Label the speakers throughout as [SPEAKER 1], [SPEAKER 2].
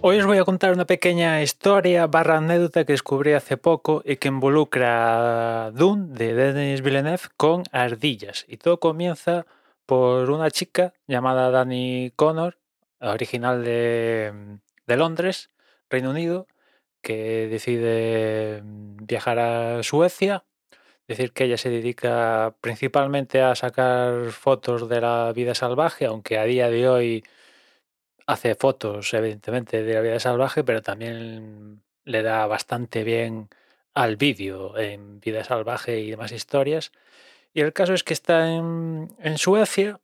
[SPEAKER 1] Hoy os voy a contar una pequeña historia barra anécdota que descubrí hace poco y que involucra a Dune de Denis Villeneuve con ardillas. Y todo comienza por una chica llamada Dani Connor, original de, de Londres, Reino Unido, que decide viajar a Suecia. Decir que ella se dedica principalmente a sacar fotos de la vida salvaje, aunque a día de hoy hace fotos, evidentemente, de la vida salvaje, pero también le da bastante bien al vídeo en vida salvaje y demás historias. Y el caso es que está en, Suecia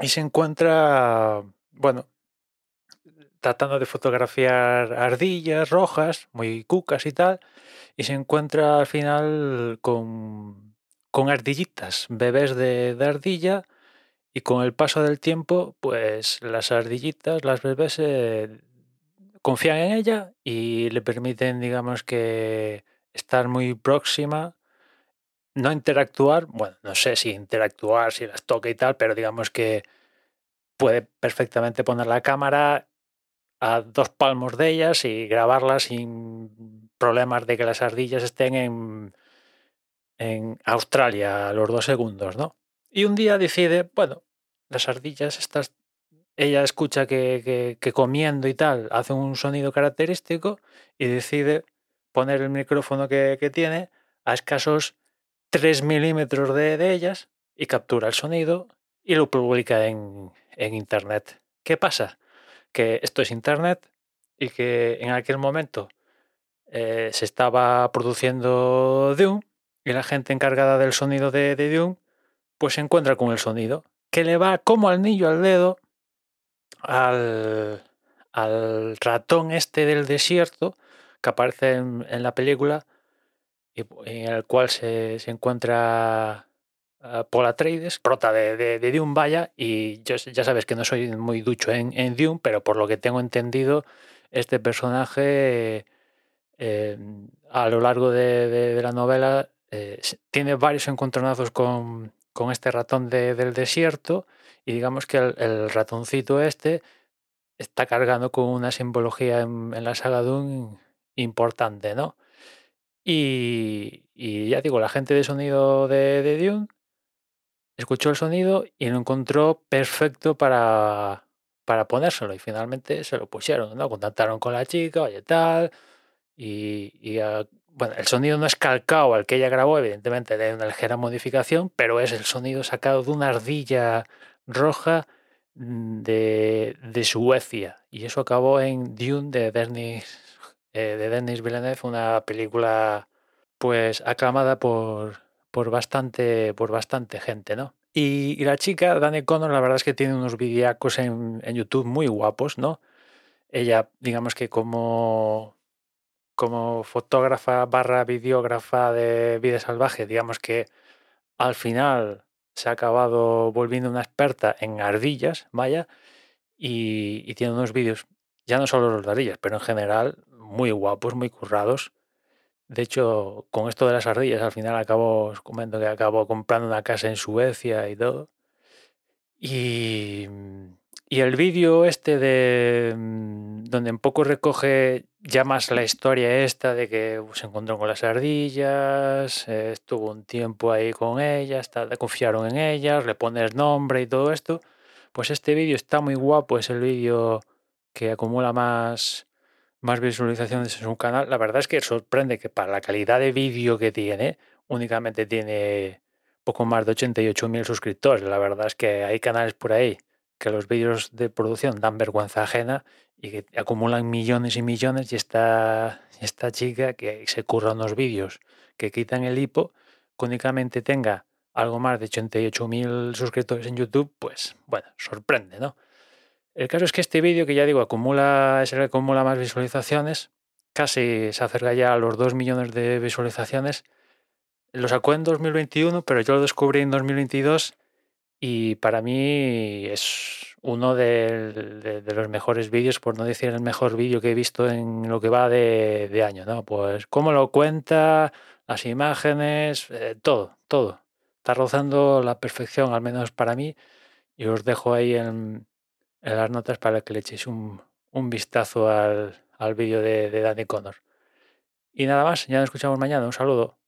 [SPEAKER 1] y se encuentra, bueno, tratando de fotografiar ardillas rojas, muy cucas y tal, y se encuentra al final con, con ardillitas, bebés de ardilla y con el paso del tiempo, pues las ardillitas, las bebés, eh, confían en ella y le permiten, digamos que, estar muy próxima, no interactuar, bueno, no sé si interactuar, si las toca y tal, pero digamos que puede perfectamente poner la cámara a dos palmos de ellas y grabarlas sin problemas de que las ardillas estén en, en Australia a los dos segundos, ¿no? Y un día decide, bueno, las ardillas estas, ella escucha que, que, comiendo y tal hace un sonido característico y decide poner el micrófono que, que tiene a escasos 3 milímetros de, de, ellas y captura el sonido y lo publica en, en Internet. ¿Qué pasa? Que esto es Internet y que en aquel momento eh, se estaba produciendo Dune y la gente encargada del sonido de, de Dune pues se encuentra con el sonido que le va como al niño al dedo al, al ratón este del desierto que aparece en, en la película y en el cual se, se encuentra uh, Paul Atreides, prota de, de, de, Dune, vaya, y yo, ya sabes que no soy muy ducho en, en, Dune, pero por lo que tengo entendido, este personaje eh, a lo largo de, de la novela eh, tiene varios encontronazos con, con este ratón de, del desierto y digamos que el, ratoncito este está cargando con una simbología en, la saga Dune importante, ¿no? Y, ya digo, la gente de sonido de, de, Dune escuchó el sonido y lo encontró perfecto para, para ponérselo y finalmente se lo pusieron, ¿no? Contactaron con la chica, oye tal, y, y bueno, el sonido no es calcado al que ella grabó, evidentemente de una ligera modificación, pero es el sonido sacado de una ardilla roja mm, de, de Suecia. Y eso acabó en Dune de Denis, eh, de Denis Villeneuve, una película pues aclamada por, por, bastante, por bastante gente, ¿no? Y, y la chica, Dani Connor, la verdad es que tiene unos videacos en, en YouTube muy guapos, ¿no? Ella, digamos que como como fotógrafa barra videógrafa de vida salvaje, digamos que al final se ha acabado volviendo una experta en ardillas, vaya, y, y tiene unos vídeos, ya no solo los de ardillas, pero en general muy guapos, muy currados. De hecho, con esto de las ardillas, al final acabo, os comento que acabo comprando una casa en Suecia y todo. Y, y el vídeo este de mm, donde un poco recoge ya más la historia esta de que se encontró con las ardillas, eh, estuvo un tiempo ahí con ellas, confiaron en ellas, le pones nombre y todo esto, pues este vídeo está muy guapo, es el vídeo que acumula más, más visualizaciones en su canal. La verdad es que sorprende que para la calidad de vídeo que tiene, únicamente tiene poco más de 88.000 suscriptores. La verdad es que hay canales por ahí que los vídeos de producción dan vergüenza ajena y que acumulan millones y millones y esta, esta chica que se curra unos vídeos que quitan el hipo, que únicamente tenga algo más de 88.000 suscriptores en YouTube, pues bueno, sorprende, ¿no? El caso es que este vídeo, que ya digo, acumula, es el que acumula más visualizaciones, casi se acerca ya a los 2 millones de visualizaciones, lo sacó en 2021, pero yo lo descubrí en 2022 y para mí es uno de, los mejores vídeos, por no decir el mejor vídeo que he visto en lo que va de, año, ¿no? Pues cómo lo cuenta, las imágenes, eh, todo, todo. Está rozando la perfección, al menos para mí, y os dejo ahí en, las notas para que le echéis un, un vistazo al, vídeo de, de Danny Connor. Y nada más, ya nos escuchamos mañana. Un saludo.